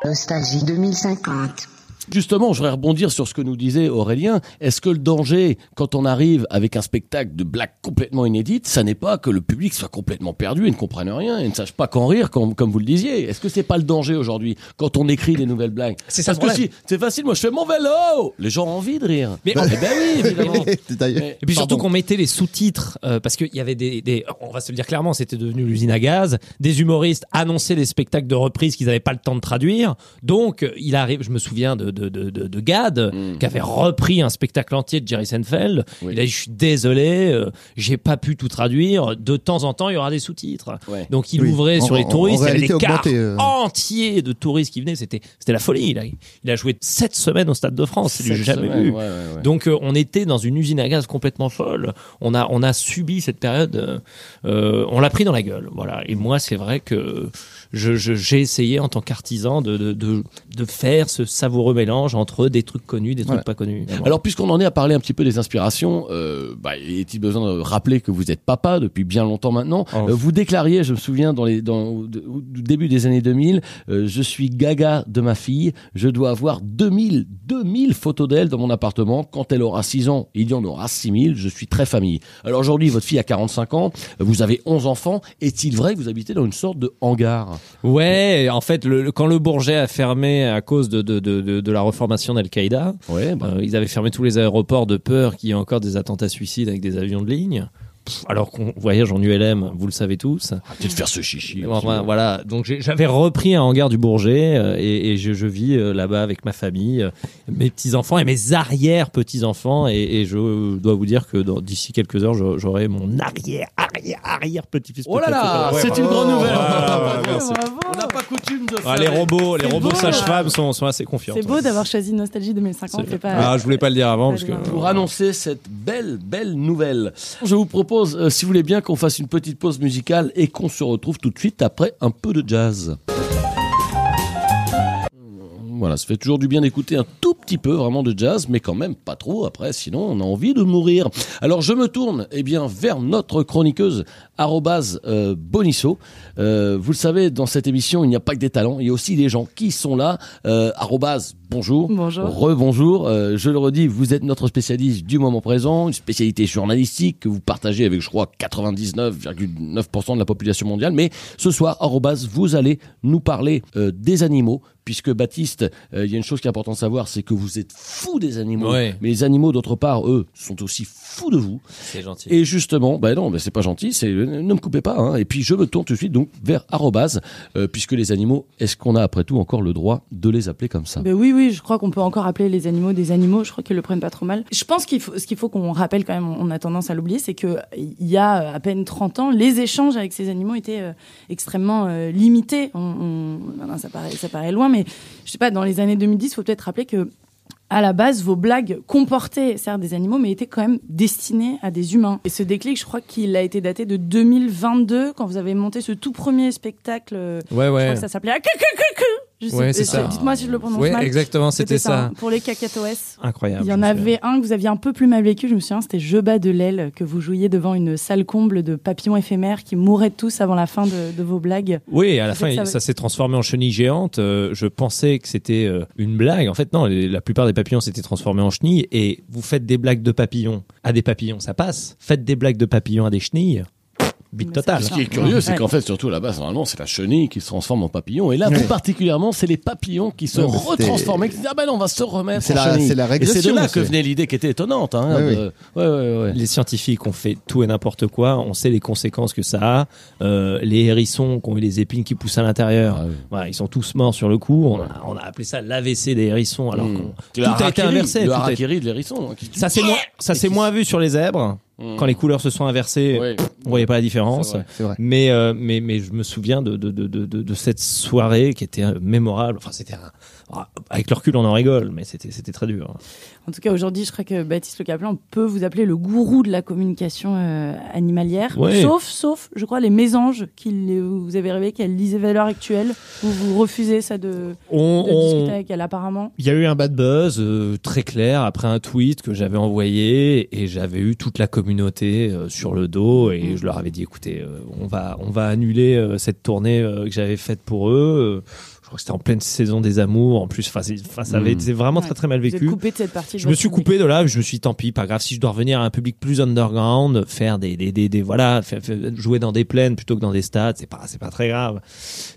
Nostalgie 2050. Justement, je voudrais rebondir sur ce que nous disait Aurélien. Est-ce que le danger, quand on arrive avec un spectacle de blagues complètement inédites, ça n'est pas que le public soit complètement perdu et ne comprenne rien et ne sache pas qu'en rire, comme, comme vous le disiez? Est-ce que c'est pas le danger aujourd'hui quand on écrit des nouvelles blagues? C'est ça Parce que si c'est facile, moi je fais mon vélo, les gens ont envie de rire. Mais eh ben oui, évidemment. [laughs] Et puis surtout qu'on mettait les sous-titres euh, parce qu'il y avait des, des, on va se le dire clairement, c'était devenu l'usine à gaz. Des humoristes annonçaient des spectacles de reprise qu'ils n'avaient pas le temps de traduire. Donc il arrive, je me souviens de de de, de, de Gad Mm. qui avait repris un spectacle entier de Jerry Seinfeld. Il a dit je suis désolé, euh, j'ai pas pu tout traduire. De temps en temps il y aura des sous-titres. Ouais. Donc il Oui. ouvrait En- sur les touristes, en il y avait des augmenté, euh. entiers de touristes qui venaient. C'était c'était la folie. Il a, il a joué sept semaines au Stade de France. C'est du jamais semaines, vu. ouais, ouais, ouais. Donc euh, on était dans une usine à gaz complètement folle. On a on a subi cette période. euh, on l'a pris dans la gueule. Voilà. Et moi c'est vrai que je je- j'ai essayé en tant qu'artisan de, de de de faire ce savoureux mélange entre des trucs connus, des trucs Ouais. pas connus. évidemment. Alors, puisqu'on en est à parler un petit peu des inspirations, euh, bah, est-il besoin de rappeler que vous êtes papa depuis bien longtemps maintenant Oh. Euh, Vous déclariez, je me souviens, dans les, dans, au, au début des années 2000, euh, je suis gaga de ma fille, je dois avoir 2000, 2000 photos d'elle dans mon appartement. Quand elle aura 6 ans, il y en aura 6000, je suis très famille. Alors aujourd'hui, votre fille a 45 ans, vous avez 11 enfants, est-il vrai que vous habitez dans une sorte de hangar? Ouais, en fait, le, quand le Bourget a fermé à cause de, de, de, de, de la reformation d'Al-Qaïda, Ouais, bah, euh, ils avaient fermé tous les aéroports de peur qu'il y ait encore des attentats suicides avec des avions de ligne. Alors qu'on voyage en ULM, vous le savez tous. arrêtez de faire ce chichi. Voilà, donc j'avais repris un hangar du Bourget euh, et, et je, je vis euh, là-bas avec ma famille, euh, mes petits enfants et mes arrière petits enfants et, et je dois vous dire que d'ici quelques heures j'aurai mon arrière arrière arrière petit fils. Oh là là, c'est une grande nouvelle. Merci. On n'a pas coutume de faire Ah, les robots, les robots sages-femmes sont, sont assez confiants. C'est beau d'avoir choisi Nostalgie 2050. C'est pas. Ah, je voulais pas le dire avant parce que. pour annoncer cette belle, belle nouvelle. Je vous propose, euh, si vous voulez bien, qu'on fasse une petite pause musicale et qu'on se retrouve tout de suite après un peu de jazz. Voilà, ça fait toujours du bien d'écouter un tout petit peu vraiment de jazz, mais quand même pas trop. Après, sinon, on a envie de mourir. Alors, je me tourne, eh bien, vers notre chroniqueuse arrobase, euh, Bonisso. Euh, vous le savez, dans cette émission, il n'y a pas que des talents, il y a aussi des gens qui sont là. Euh, arrobase, bonjour. Bonjour. Rebonjour. Euh, je le redis, vous êtes notre spécialiste du moment présent, une spécialité journalistique que vous partagez avec, je crois, 99,9% de la population mondiale. Mais ce soir, arrobase, vous allez nous parler euh, des animaux, puisque Baptiste, euh, il y a une chose qui est importante à savoir, c'est que vous êtes fou des animaux. Ouais. Mais les animaux, d'autre part, eux, sont aussi fous de vous. C'est gentil. Et justement, ben non, ben c'est pas gentil, c'est ne me coupez pas. Hein. Et puis je me tourne tout de suite donc vers arrobase, euh, puisque les animaux, est-ce qu'on a après tout encore le droit de les appeler comme ça? Ben oui, oui, je crois qu'on peut encore appeler les animaux des animaux. Je crois qu'ils le prennent pas trop mal. Je pense qu'il faut, ce qu'il faut qu'on rappelle quand même, on a tendance à l'oublier, c'est que il y a à peine 30 ans, les échanges avec ces animaux étaient euh, extrêmement euh, limités. On, on- non, ça paraît, ça paraît loin, mais je sais pas, dans les années 2010, il faut peut-être rappeler que à la base, vos blagues comportaient certes des animaux, mais étaient quand même destinées à des humains. Et ce déclic, je crois qu'il a été daté de 2022, quand vous avez monté ce tout premier spectacle. euh, Ouais, Je ouais. crois que ça s'appelait Ouais, c'est euh, ça. Dites-moi si je le prononce Ouais, mal. exactement, c'était ça. hein, Pour les cacatoès. Incroyable. Il y en avait un que vous aviez un peu plus mal vécu, je me souviens, c'était Je bats de l'aile, que vous jouiez devant une salle comble de papillons éphémères qui mouraient tous avant la fin de, de vos blagues. Oui, à la fin, ça, ça- s'est transformé en chenille géante. Euh, je pensais que c'était euh, une blague. En fait, non, la plupart des papillons s'étaient transformés en chenilles. Et vous faites des blagues de papillons à des papillons, ça passe. Faites des blagues de papillons à des chenilles. Bite totale. Ce qui est curieux, c'est qu'en fait, surtout là-bas, normalement, c'est la chenille qui se transforme en papillon. Et là, plus particulièrement, c'est les papillons qui se retransforment. Et qui disent, ah ben non, on va se remettre C'est en la- chenille. c'est la Et c'est de là que venait l'idée qui était étonnante. Hein, Ouais, de- ouais, ouais, ouais. Les scientifiques ont fait tout et n'importe quoi. On sait les conséquences que ça a. Euh, les hérissons qui ont eu les épines qui poussent à l'intérieur, Ah oui. voilà, ils sont tous morts sur le coup. On a, on a appelé ça l'AVC des hérissons. Alors Mmh. qu'on- tout a été inversé. Le harakiri de l'hérisson. hein, qui- Ça c'est moins, ça c'est moins vu sur les zèbres. Mmh. Quand les couleurs se sont inversées, Ouais. on voyait pas la différence. Vrai, vrai. Mais, euh, mais, mais je me souviens de, de, de, de, de- de cette soirée qui était euh, mémorable. Enfin, c'était un- avec le recul, on en rigole, mais c'était, très dur. En tout cas, aujourd'hui, je crois que Baptiste Le Caplin peut vous appeler le gourou de la communication euh, animalière. Ouais. Sauf, sauf, je crois, les mésanges qu'il vous avez rêvé qu'elle lisait à l'heure actuelle. Vous, vous refusez ça de, On, de on- discuter avec elle, apparemment. Il y a eu un bad buzz euh, très clair après un tweet que j'avais envoyé et j'avais eu toute la communauté euh, sur le dos et je leur avais dit écoutez on va on va annuler cette tournée que j'avais faite pour eux. Je crois que c'était en pleine saison des amours. En plus, enfin, ça avait Mm. été vraiment Ouais. très très mal Vous êtes vécu. coupé de cette partie de Je me suis public. coupé de là. Je me suis dit, tant pis, pas grave. Si je dois revenir à un public plus underground, faire des des des, des- voilà, faire- faire- jouer dans des plaines plutôt que dans des stades, c'est pas c'est pas très grave.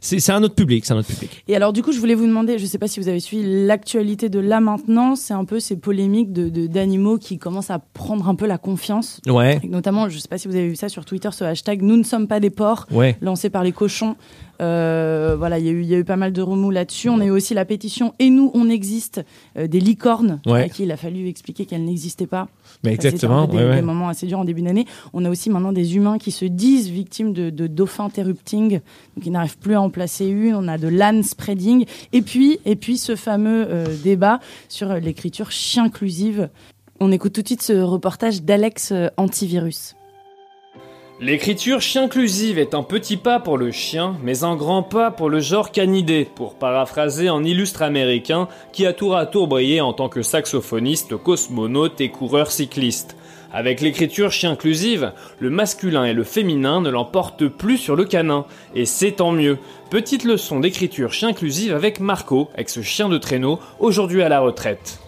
C'est c'est un autre public, c'est un autre public. Et alors, du coup, je voulais vous demander, je sais pas si vous avez suivi l'actualité de là maintenant, c'est un peu ces polémiques de de- d'animaux qui commencent à prendre un peu la confiance. Ouais. Et notamment, je sais pas si vous avez vu ça sur Twitter, ce hashtag Nous ne sommes pas des porcs, Ouais. lancé par les cochons. Euh, voilà, il y, a eu- il y a eu pas mal de remous là-dessus. On a eu aussi la pétition Et nous, on existe euh, des licornes, Ouais. à qui il a fallu expliquer qu'elles n'existaient pas. Mais Ça, exactement, Des, ouais, ouais. des moments assez durs en début d'année. On a aussi maintenant des humains qui se disent victimes de, de dauphins interrupting, donc ils n'arrivent plus à en placer une. On a de l'âne spreading. Et puis, et puis ce fameux euh, débat sur l'écriture chien-inclusive. On écoute tout de suite ce reportage d'Alex euh, Antivirus. L'écriture chien-inclusive est un petit pas pour le chien, mais un grand pas pour le genre canidé, pour paraphraser un illustre américain qui a tour à tour brillé en tant que saxophoniste, cosmonaute et coureur cycliste. Avec l'écriture chien-inclusive, le masculin et le féminin ne l'emportent plus sur le canin, et c'est tant mieux. Petite leçon d'écriture chien-inclusive avec Marco, ex-chien de traîneau, aujourd'hui à la retraite.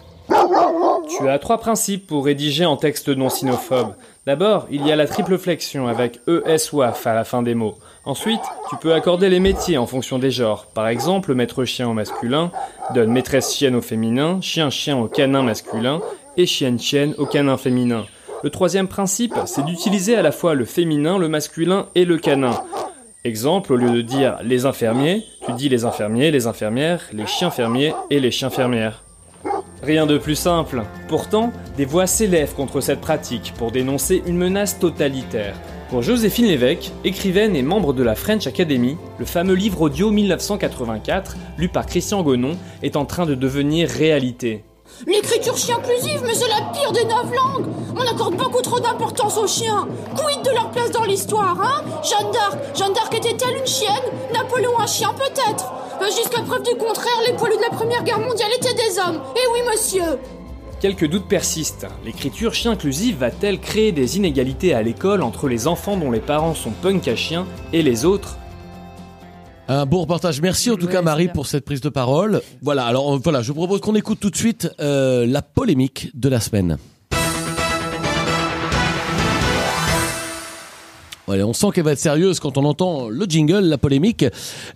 Tu as trois principes pour rédiger en texte non sinophobe. D'abord, il y a la triple flexion avec ES WAF à la fin des mots. Ensuite, tu peux accorder les métiers en fonction des genres. Par exemple, maître chien au masculin donne maîtresse chienne au féminin, chien chien au canin masculin et chienne chienne au canin féminin. Le troisième principe, c'est d'utiliser à la fois le féminin, le masculin et le canin. Exemple, au lieu de dire les infirmiers, tu dis les infirmiers, les infirmières, les chiens fermiers et les chiens fermières. Rien de plus simple. Pourtant, des voix s'élèvent contre cette pratique pour dénoncer une menace totalitaire. Pour Joséphine Lévesque, écrivaine et membre de la French Academy, le fameux livre audio 1984, lu par Christian Gonon, est en train de devenir réalité. L'écriture chien inclusive, mais c'est la pire des neuf langues. On accorde beaucoup trop d'importance aux chiens. Quid de leur place dans l'histoire, hein? Jeanne d'Arc. Jeanne d'Arc était-elle une chienne? Napoléon un chien peut-être? Euh, Jusqu'à preuve du contraire, les poilus de la Première Guerre mondiale étaient des hommes. Eh oui, monsieur. Quelques doutes persistent. L'écriture chien inclusive va-t-elle créer des inégalités à l'école entre les enfants dont les parents sont punk à chiens et les autres Un beau reportage. Merci en tout cas Marie pour cette prise de parole. Voilà, alors euh, voilà, je propose qu'on écoute tout de suite euh, la polémique de la semaine. On sent qu'elle va être sérieuse quand on entend le jingle, la polémique,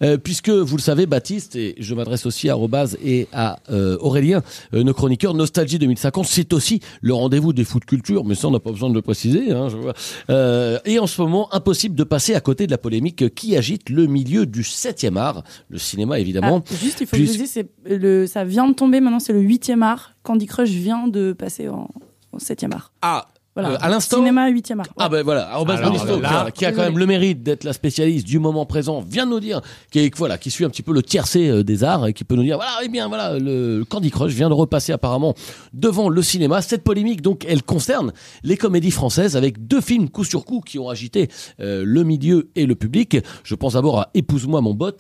euh, puisque vous le savez, Baptiste, et je m'adresse aussi à Robaz et à euh, Aurélien, euh, nos chroniqueurs, Nostalgie 2050, c'est aussi le rendez-vous des foot culture, mais ça on n'a pas besoin de le préciser. Hein, je vois. Euh, et en ce moment, impossible de passer à côté de la polémique qui agite le milieu du 7e art, le cinéma évidemment. Ah, juste, il faut que je vous dise, c'est le, ça vient de tomber maintenant, c'est le huitième art. Candy Crush vient de passer en, au septième art. Ah, Voilà. euh, à l'instant. Cinéma huitième art. Ah ben voilà, Monisto, là- qui a- qui a quand même le mérite d'être la spécialiste du moment présent, vient de nous dire, qui est, voilà, qui suit un petit peu le tiercé euh, des arts et qui peut nous dire, voilà, eh bien voilà, le Candy Crush vient de repasser apparemment devant le cinéma. Cette polémique, donc, elle concerne les comédies françaises avec deux films coup sur coup qui ont agité euh, le milieu et le public. Je pense d'abord à Épouse-moi mon bot,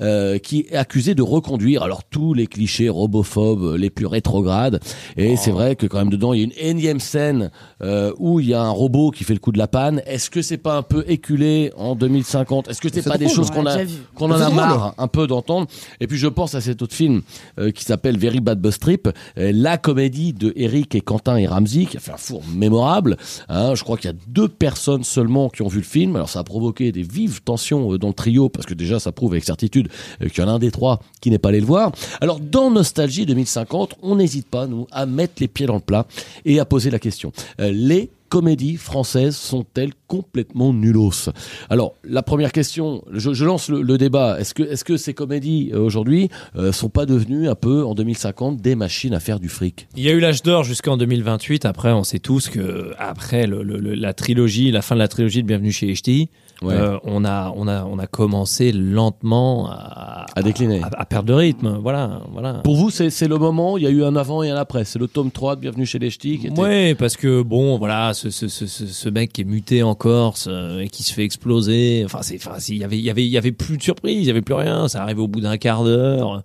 euh, qui est accusé de reconduire alors tous les clichés robophobes les plus rétrogrades. Et c'est vrai que quand même dedans, il y a une énième scène euh, où il y a un robot qui fait le coup de la panne. Est-ce que c'est pas un peu éculé en 2050 Est-ce que c'est pas des choses on qu'on a qu'on en a marre un peu d'entendre? Et puis je pense à cet autre film euh, qui s'appelle Very Bad Bus Trip, euh, la comédie de Eric et Quentin et Ramsey qui a fait un four mémorable. Hein, je crois qu'il y a deux personnes seulement qui ont vu le film. Alors ça a provoqué des vives tensions euh, dans le trio parce que déjà ça prouve avec certitude euh, qu'il y en a un des trois qui n'est pas allé le voir. Alors dans Nostalgie 2050, on n'hésite pas nous à mettre les pieds dans le plat et à poser la question. Euh, les comédies françaises sont-elles complètement nullos? Alors, la première question, je, lance le, débat. Est-ce que, est-ce que ces comédies euh, aujourd'hui euh, sont pas devenues un peu en 2050 des machines à faire du fric? Il y a eu l'âge d'or jusqu'en 2028. Après, on sait tous que après la trilogie, la fin de la trilogie de Bienvenue chez Ch'tis, Ouais. euh, on a on a on a commencé lentement à, À décliner. à, à perdre de rythme. Voilà, voilà. Pour vous, c'est, c'est le moment. Il y a eu un avant et un après. C'est le tome 3 de Bienvenue chez les Ch'tis. Ouais, parce que bon, voilà, ce, ce, ce, ce, mec qui est muté en Corse euh, et qui se fait exploser. Enfin, c'est, enfin, il y avait, il y avait, il y avait plus de surprise, il y avait plus rien. Ça arrivait au bout d'un quart d'heure.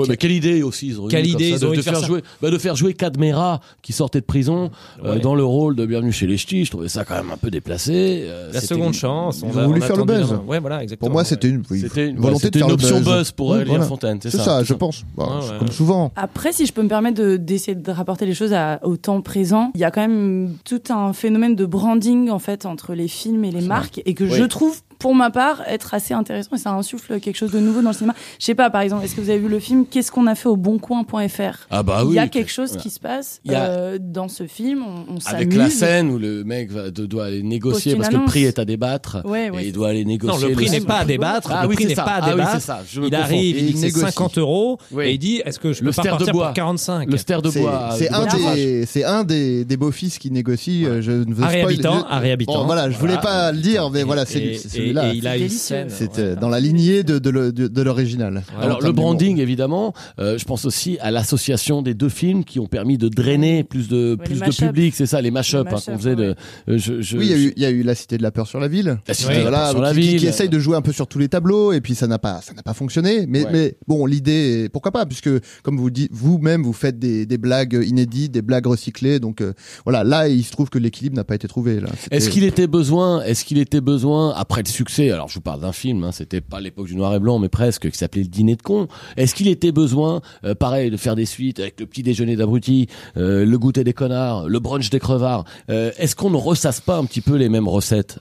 Ouais, mais quelle idée aussi ils ont eu Quelle comme idée, ça, ils de, ont eu de de faire jouer bah, de faire jouer Cadmera qui sortait de prison euh, dans le rôle de Bienvenue chez les Ch'tis je trouvais ça quand même un peu déplacé euh, La seconde une- chance. Ils ont voulu on faire le buzz. un- Ouais, voilà, exactement. Pour moi, c'était une, oui, C'était une- volonté de faire c'était le une option buzz. buzz pour Oui, voilà. Fontaine, c'est ça, je ça. pense. Ouais. Comme souvent. Après, si je peux me permettre de- d'essayer de, rapporter les choses à- au temps présent, il y a quand même tout un phénomène de branding en fait entre les films et les marques et que je trouve pour ma part être assez intéressant et ça insuffle quelque chose de nouveau dans le cinéma. Je sais pas, par exemple, est-ce que vous avez vu le film Qu'est-ce qu'on a fait au boncoin.fr Ah bah Il y a oui, quelque chose voilà. qui se passe Il y a- euh, dans ce film, on, on avec la scène où le mec va, doit aller négocier parce que le prix est à débattre Ouais, ouais, et il doit aller négocier Non, le prix n'est pas à débattre. Ah le oui, prix n'est pas à Ah oui, débattre. c'est ça. Je me il arrive, Et il dit il négocie. 50 euros Oui. et il dit est-ce que je Le peux pas de bois. pour 45 le ster de bois c'est un des, c'est un des, des beaux-fils qui négocie. euh, Je ne veux Harry spoil- Habitant, je- Harry Habitant. Bon, voilà, je voulais pas le dire, mais voilà, c'est et- celui-là. et il a une délicieux. scène. C'est ouais. euh, dans la lignée de, de, de- de l'original. Alors le branding évidemment, euh, je pense aussi à l'association des deux films qui ont permis de drainer plus de plus de public, c'est ça les mash-up Les hein, qu'on faisait de euh, je, je- Oui, il y, a eu, il y a eu la Cité de la peur sur la ville. La Cité de la Voilà, peur sur la qui, ville. qui essaye de jouer un peu sur tous les tableaux et puis ça n'a pas, ça n'a pas fonctionné. Mais, Ouais. mais bon, l'idée, pourquoi pas, puisque comme vous dites, vous-même, vous faites des, des blagues inédites, des blagues recyclées. Donc euh, voilà, là, il se trouve que l'équilibre n'a pas été trouvé. Là. C'était- Est-ce qu'il était besoin, est-ce qu'il était besoin après le succès Alors je vous parle d'un film, hein, c'était pas l'époque du noir et blanc, mais presque, qui s'appelait Le Dîner de cons. Est-ce qu'il était besoin, euh, pareil, de faire des suites avec le petit déjeuner d'abrutis, euh, le goûter des connards, le brunch des crevards? Euh, Est-ce qu'on ne ressasse pas un petit peu les mêmes recettes?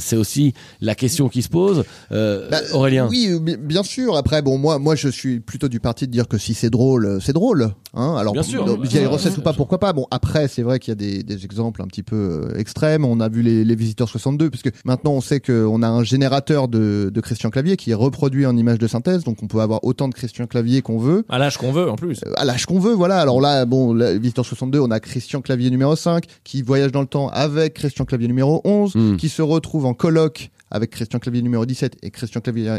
C'est aussi la question qui se pose. Bah, Aurélien. Oui, bi- bien sûr. Après, bon, moi, moi, je suis plutôt du parti de dire que si c'est drôle, c'est drôle. Hein Alors, Bien sûr. il y a les Ouais, recettes ou pas, pourquoi pas? Bon, après, c'est vrai qu'il y a des, des exemples un petit peu extrêmes. On a vu les, les visiteurs 62, puisque maintenant on sait qu'on a un générateur de, de Christian Clavier qui est reproduit en image de synthèse, donc on peut avoir autant de Christian Clavier qu'on veut. À l'âge qu'on veut en plus. Euh, à l'âge qu'on veut, voilà. Alors là, bon, Visiteur 62, on a Christian Clavier numéro 5 qui voyage dans le temps avec Christian Clavier numéro 11, Hmm. qui se retrouve en colloque avec Christian Clavier numéro 17 et Christian Clavier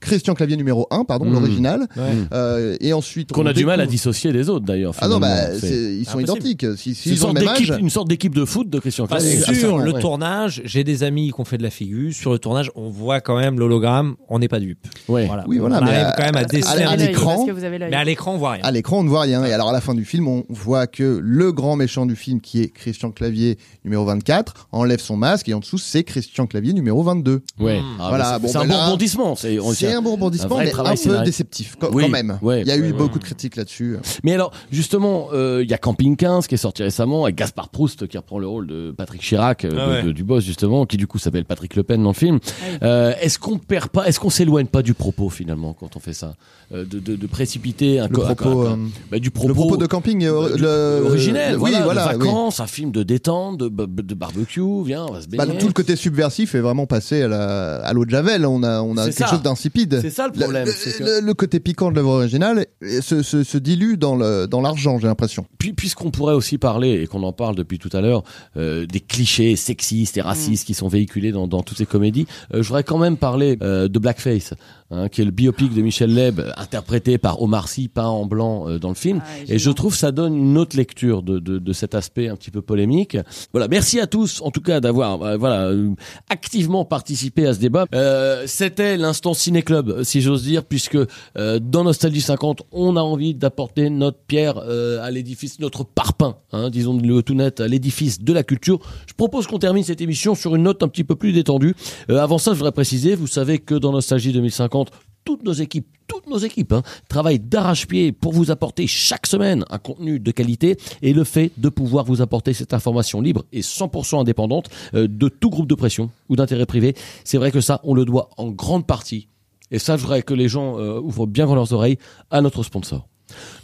Christian Clavier numéro 1, pardon, Hmm. l'original. Ouais. Euh, et ensuite Qu'on on a du mal à dissocier des autres d'ailleurs. Ah non, bah, C'est- c'est- ils sont impossible. identiques. Si, c'est une s'ils ont le même d'équipe, âge. une sorte d'équipe de foot de Christian Clavier. sur le ouais. tournage, j'ai des amis qui ont fait de la figure. Sur le tournage, on voit quand même l'hologramme. On n'est pas dupe. Ouais. Voilà. Oui, voilà, on mais arrive à- quand même à à- déceler à l'écran- parce que vous avez l'œil. Mais à l'écran, on voit rien. À l'écran, on ne voit rien. Et alors, à la fin du film, on voit que le grand méchant du film, qui est Christian Clavier numéro 24, enlève son masque et en dessous, c'est Christian Clavier numéro 22. Ouais. Hmm. Ah, Voilà, bah, c'est- bah un bon rebondissement. C'est on- C'est un bon rebondissement, mais travail un peu déceptif quand, Oui, quand même. ouais, Il y a eu ouais, beaucoup de critiques là-dessus. Mais alors, justement, euh, il y a Camping 15 qui est sorti récemment avec Gaspard Proust qui reprend le rôle de Patrick Chirac, euh, Ah de- ouais. de- du boss justement, qui du coup s'appelle Patrick Le Pen dans le film. oui. Euh, est-ce qu'on perd pas, est-ce qu'on s'éloigne pas du propos finalement quand on fait ça, Euh, de, de, de précipiter un Le propos, un- bah, du propos, Le propos de camping, euh, le- originel, oui, voilà, voilà, de oui. vacances, un film de détente, de, barbecue, viens, on va se Bah, baigner. tout le côté subversif est vraiment passé à l'eau de javel. On a, on a quelque ça. chose d'insipide. C'est ça le problème. Le, c'est que- le- le côté piquant de l'œuvre originale se, se, se dilue dans le dans l'argent, j'ai l'impression. Puis, puisqu'on pourrait aussi parler, et qu'on en parle depuis tout à l'heure, euh, des clichés sexistes et racistes qui sont véhiculés dans, dans toutes ces comédies, euh, je voudrais quand même parler euh, de Blackface, hein, qui est le biopic de Michel Leb, interprété par Omar Sy, peint en blanc euh, dans le film. Ah, et je trouve ça donne une autre lecture de, de, de cet aspect un petit peu polémique. Voilà, merci à tous, en tout cas, d'avoir euh, voilà euh, activement participé à ce débat. Euh, C'était l'instant Ciné Club, si j'ose dire, puisque euh, dans Nostalgie 50, on a envie d'apporter notre pierre euh, à l'édifice, notre parpaing, hein, disons-le tout net, à l'édifice de la culture. Je propose qu'on termine cette émission sur une note un petit peu plus détendue. Euh, avant ça, je voudrais préciser, vous savez que dans Nostalgie 2050, toutes nos équipes, toutes nos équipes, hein, travaillent d'arrache-pied pour vous apporter chaque semaine un contenu de qualité et le fait de pouvoir vous apporter cette information libre et 100% indépendante euh, de tout groupe de pression ou d'intérêt privé, c'est vrai que ça, on le doit en grande partie, et ça, je voudrais que les gens euh, ouvrent bien grand leurs oreilles à notre sponsor.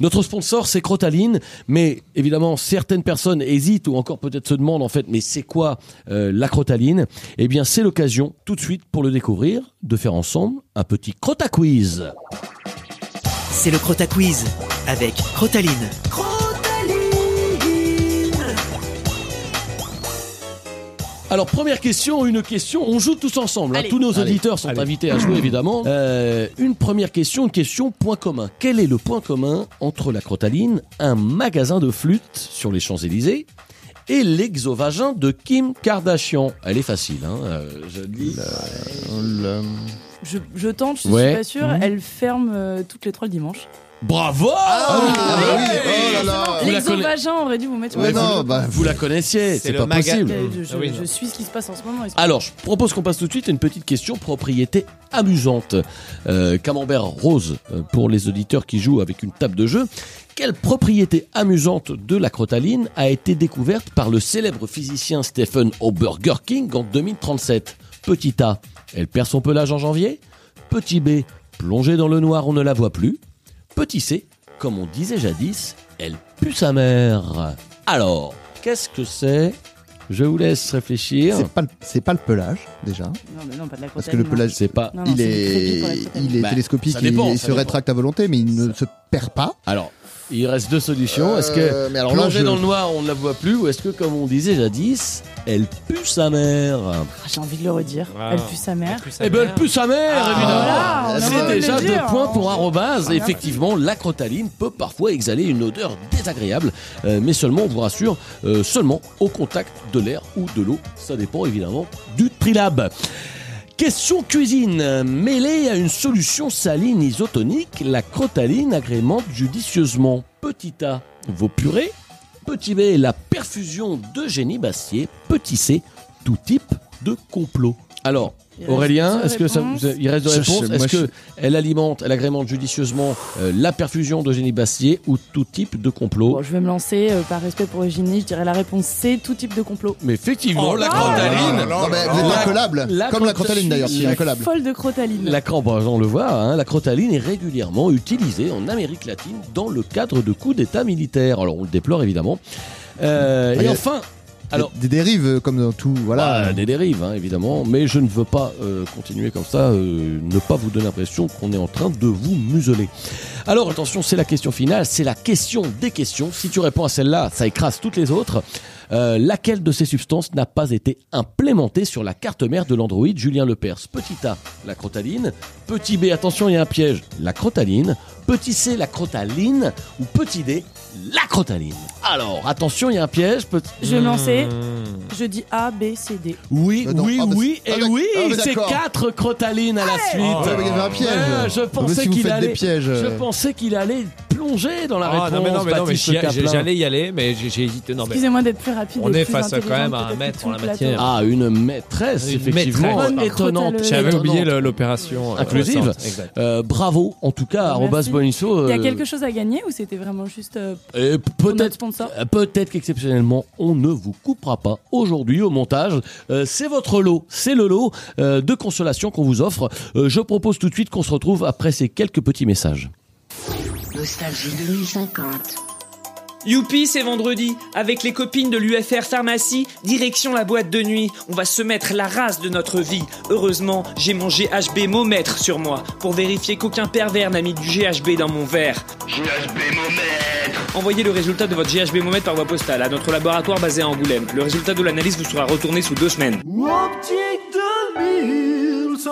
Notre sponsor, c'est Crotaline, mais évidemment, certaines personnes hésitent ou encore peut-être se demandent en fait, mais c'est quoi euh, la Crotaline? Eh bien, c'est l'occasion, tout de suite, pour le découvrir, de faire ensemble un petit Crota Quiz. C'est le Crota Quiz avec Crotaline. Alors, première question, une question, on joue tous ensemble. hein. Tous nos Allez. auditeurs sont Allez. invités à jouer, évidemment. [clears throat] Euh, une première question, une question point commun. Quel est le point commun entre la Crotaline, un magasin de flûte sur les Champs-Élysées, et l'exovagin de Kim Kardashian? Elle est facile, hein, euh, je le dis. Le- Je, je tente, je Ouais. suis pas sûre. Mhm. Elle ferme euh, toutes les trois le dimanche. Bravo Ah oui, ah oui, oh là là. Vous la L'exovagin aurait dû vous mettre sur Ouais, la non, bah, Vous la connaissiez, c'est le pas maga- possible. Euh, Je, je- Ah oui, je non. suis ce qui se passe en ce moment. Alors, je propose qu'on passe tout de suite à une petite question propriété amusante. Euh, camembert rose euh, pour les auditeurs qui jouent avec une table de jeu. Quelle propriété amusante de la crotaline a été découverte par le célèbre physicien Stephen Oberger King en 2037 Petit A, elle perd son pelage en janvier. Petit B, plongée dans le noir, on ne la voit plus. Petit C, comme on disait jadis, elle pue sa mère. Alors, qu'est-ce que c'est? Je vous laisse réfléchir. C'est pas, le- c'est pas le pelage, déjà. Non, mais non, pas de la Parce que le pelage, C'est pas. Non, non, il c'est est, pour la crotaline. il est Bah, télescopique ça et dépend, il ça se dépend. rétracte à volonté, mais il ne se perd pas. Alors, il reste deux solutions. Est-ce que Euh, mais alors là, plonger je- dans le noir, on ne la voit plus, ou est-ce que, comme on disait jadis, elle pue sa mère? Ah, J'ai envie de le redire. Ah. Elle pue sa mère. Eh ben, elle pue sa mère, voilà, évidemment. a C'est envie de déjà le dire. deux points pour arrobase. Ah, merci. Effectivement, la crotaline peut parfois exhaler une odeur désagréable, euh, mais seulement, on vous rassure, euh, seulement au contact de l'air ou de l'eau. Ça dépend évidemment du trilab. Question cuisine. Mêlée à une solution saline isotonique, la crotaline agrémente judicieusement petit A vos purées, petit B la perfusion de génie Bastier, petit C tout type de complot. Alors, Aurélien, est-ce que ça vous- il reste de Je- moi, Est-ce je- que elle alimente, elle agrémente judicieusement euh, la perfusion de génie Bastier ou tout type de complot Bon, je vais me lancer euh, par respect pour Eugénie. Je dirais la réponse C, tout type de complot. Mais effectivement, Oh la crotaline. Non, mais vous êtes La- incollable. la Comme la crotaline- crotaline d'ailleurs, qui est la incollable. Folle de crotaline. La bah, on le voit, hein, la crotaline est régulièrement utilisée en Amérique latine dans le cadre de coups d'État militaires. Alors on le déplore évidemment. Euh, Ah, et enfin, alors des dérives euh, comme dans tout, voilà. Bah, des dérives, hein, évidemment, mais je ne veux pas euh, continuer comme ça, euh, ne pas vous donner l'impression qu'on est en train de vous museler. Alors attention, c'est la question finale, c'est la question des questions. Si tu réponds à celle-là, ça écrase toutes les autres. Euh, laquelle de ces substances n'a pas été implémentée sur la carte mère de l'Android Julien Lepers? Petit A, la crotaline. Petit B, attention, il y a un piège, la crotaline. Petit C, la crotaline. Ou petit D, la crotaline. Alors, attention, il y a un piège. Petit- Je vais me lancer. Hmm. Je dis A, B, C, D. Oui, Euh, non, oui, ah, bah, oui, ah, et d'ac- oui, ah, mais c'est quatre crotalines à la suite. Ouais, mais il y avait un piège. Ouais, je pensais qu'il allait, des pièges, je euh. Pensais qu'il allait plonger dans la Ah, réponse. non, mais non, mais non, mais Baptiste j'y- Caplin. j'allais y aller, mais j'ai j'ai hésité. Non, mais Excusez-moi d'être plus rapide. On et est plus face à quand même à un intelligente, maître en la tout le matière. Ah, une maîtresse, Une effectivement, maîtresse. Bonne étonnante. j'avais oublié le- l'opération euh, Inclusive. exact. Euh, bravo, en tout cas, arrobas Merci. Bonisso. Il y a euh, quelque chose à gagner ou c'était vraiment juste euh, et pour notre peut-être sponsor? Euh, Peut-être qu'exceptionnellement, on ne vous coupera pas aujourd'hui au montage. Euh, c'est votre lot, c'est le lot euh, de consolation qu'on vous offre. Euh, je propose tout de suite qu'on se retrouve après ces quelques petits messages. Nostalgie 2050. Youpi, c'est vendredi. Avec les copines de l'UFR Pharmacie, direction la boîte de nuit. On va se mettre la race de notre vie. Heureusement, j'ai mon GHB momètre sur moi pour vérifier qu'aucun pervers n'a mis du GHB dans mon verre. GHB momètre Envoyez le résultat de votre GHB momètre par voie postale à notre laboratoire basé à Angoulême. Le résultat de l'analyse vous sera retourné sous deux semaines.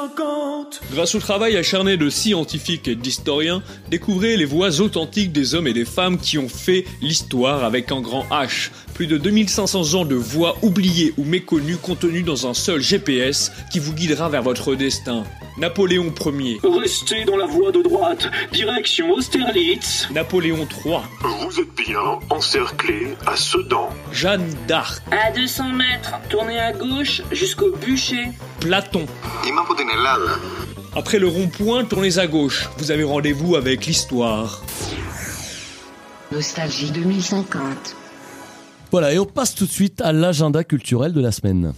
2050. Grâce au travail acharné de scientifiques et d'historiens, découvrez les voix authentiques des hommes et des femmes qui ont fait l'histoire avec un grand H. Plus de 2500 ans de voies oubliées ou méconnues contenues dans un seul GPS qui vous guidera vers votre destin. Napoléon Ier. Restez dans la voie de droite, direction Austerlitz. Napoléon III. Vous êtes bien encerclé à Sedan. Jeanne d'Arc. À 200 mètres, tournez à gauche jusqu'au bûcher. Platon. Après le rond-point, tournez à gauche. Vous avez rendez-vous avec l'histoire. Nostalgie 2050. Voilà, et on passe tout de suite à l'agenda culturel de la semaine.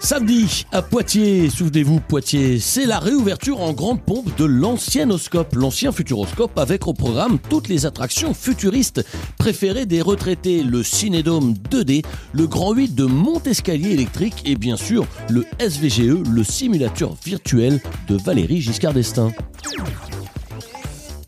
Samedi, à Poitiers, souvenez-vous, Poitiers, c'est la réouverture en grande pompe de l'anciennoscope, l'ancien futuroscope avec au programme toutes les attractions futuristes préférées des retraités, le Cinédome 2D, le Grand 8 de Montescalier électrique et bien sûr le SVGE, le simulateur virtuel de Valérie Giscard d'Estaing.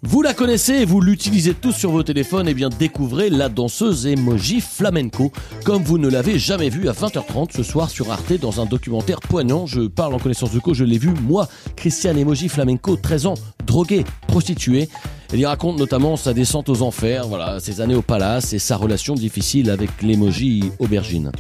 Vous la connaissez, vous l'utilisez tous sur vos téléphones, et bien découvrez la danseuse emoji flamenco, comme vous ne l'avez jamais vue à 20h30 ce soir sur Arte dans un documentaire poignant. Je parle en connaissance de cause, je l'ai vu, moi, Christiane Emoji Flamenco, 13 ans, droguée, prostituée. Elle y raconte notamment sa descente aux enfers, voilà, ses années au palace et sa relation difficile avec l'emoji aubergine.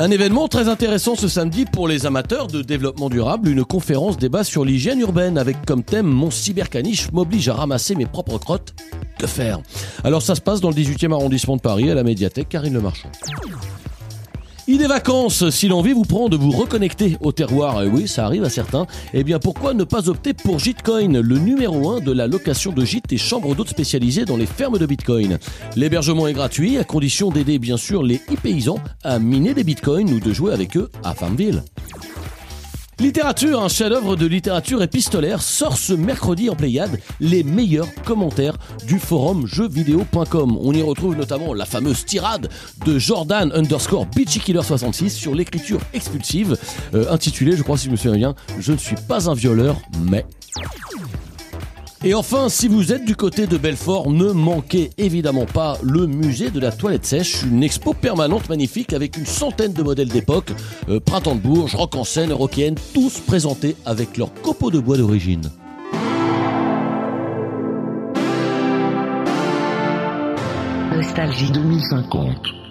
Un événement très intéressant ce samedi pour les amateurs de développement durable, une conférence débat sur l'hygiène urbaine avec comme thème Mon cybercaniche m'oblige à ramasser mes propres crottes. Que faire? Alors ça se passe dans le 18e arrondissement de Paris à la médiathèque Karine Le Marchand. Idée vacances, si l'envie vous prend de vous reconnecter au terroir, et oui, ça arrive à certains, eh bien pourquoi ne pas opter pour Gitcoin, le numéro 1 de la location de gîtes et chambres d'hôtes spécialisées dans les fermes de Bitcoin? L'hébergement est gratuit, à condition d'aider bien sûr les e-paysans à miner des Bitcoins ou de jouer avec eux à Farmville. Littérature, un chef-d'œuvre de littérature épistolaire sort ce mercredi en Pléiade les meilleurs commentaires du forum jeuxvideo.com. On y retrouve notamment la fameuse tirade de Jordan underscore Beachy Killer 66 sur l'écriture expulsive, euh, intitulée, je crois si je me souviens bien, Je ne suis pas un violeur, mais... Et enfin, si vous êtes du côté de Belfort, ne manquez évidemment pas le musée de la toilette sèche, une expo permanente magnifique avec une centaine de modèles d'époque, euh, printemps de Bourges, rock en scène, rockienne, tous présentés avec leurs copeaux de bois d'origine. Nostalgie 2050.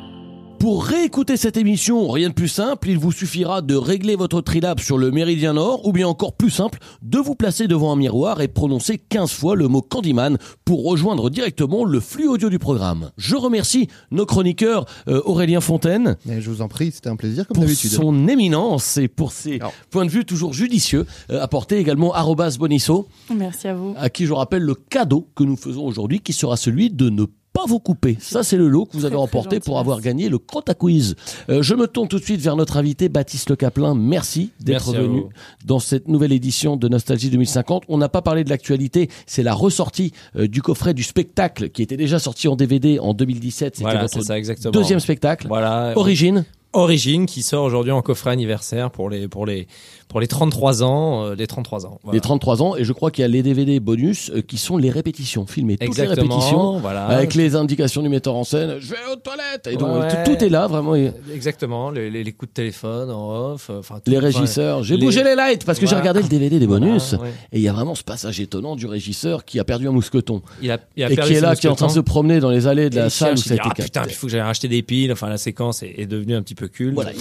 Pour réécouter cette émission, rien de plus simple, il vous suffira de régler votre trilab sur le méridien nord, ou bien encore plus simple, de vous placer devant un miroir et prononcer 15 fois le mot Candyman pour rejoindre directement le flux audio du programme. Je remercie nos chroniqueurs euh, Aurélien Fontaine. Mais je vous en prie, c'était un plaisir comme pour d'habitude. son éminence et pour ses points de vue toujours judicieux, euh, apportés également arrobas Bonisso, Merci à vous. à qui je rappelle le cadeau que nous faisons aujourd'hui, qui sera celui de ne pas vous couper. Ça, c'est le lot que vous avez remporté pour avoir gagné le Crota Quiz. Euh, je me tourne tout de suite vers notre invité, Baptiste Le Caplin. Merci d'être venu dans cette nouvelle édition de Nostalgie 2050. On n'a pas parlé de l'actualité, c'est la ressortie euh, du coffret du spectacle qui était déjà sorti en DVD en 2017. C'était Voilà, votre ça exactement. deuxième spectacle. Voilà. Origine. Origine qui sort aujourd'hui en coffret anniversaire pour les pour les pour les 33 ans, euh, les 33 ans. Voilà. Les 33 ans, et je crois qu'il y a les DVD bonus euh, qui sont les répétitions, filmées toutes les Exactement, répétitions, voilà. avec les indications du metteur en scène. Je vais aux toilettes. Et donc Ouais. tout, tout est là, vraiment. Exactement, les, les- les coups de téléphone en off, euh, enfin tout- Les régisseurs. J'ai les- bougé les lights parce que j'ai regardé le DVD des bonus. ouais. Et il y a vraiment ce passage étonnant du régisseur qui a perdu un mousqueton. Il a, il a et qui est là, qui est en train de se promener dans les allées de Et la salle où ça a été ah, putain, il faut que j'aille racheter des piles. Enfin, la séquence est, est devenue un petit peu culte. Voilà.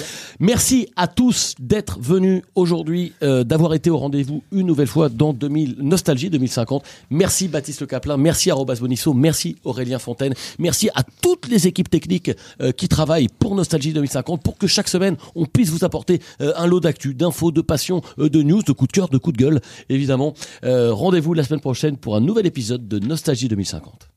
Merci à tous d'être venus aujourd'hui, euh, d'avoir été au rendez-vous une nouvelle fois dans 2000, Nostalgie 2050. Merci Baptiste Le Caplin, merci à Robas Bonisso, merci Aurélien Fontaine, merci à toutes les équipes techniques euh, qui travaillent pour Nostalgie 2050 pour que chaque semaine on puisse vous apporter euh, un lot d'actu, d'infos, de passion, de news, de coups de cœur, de coups de gueule, évidemment. Rendez-vous la semaine prochaine pour un nouvel épisode de Nostalgie 2050.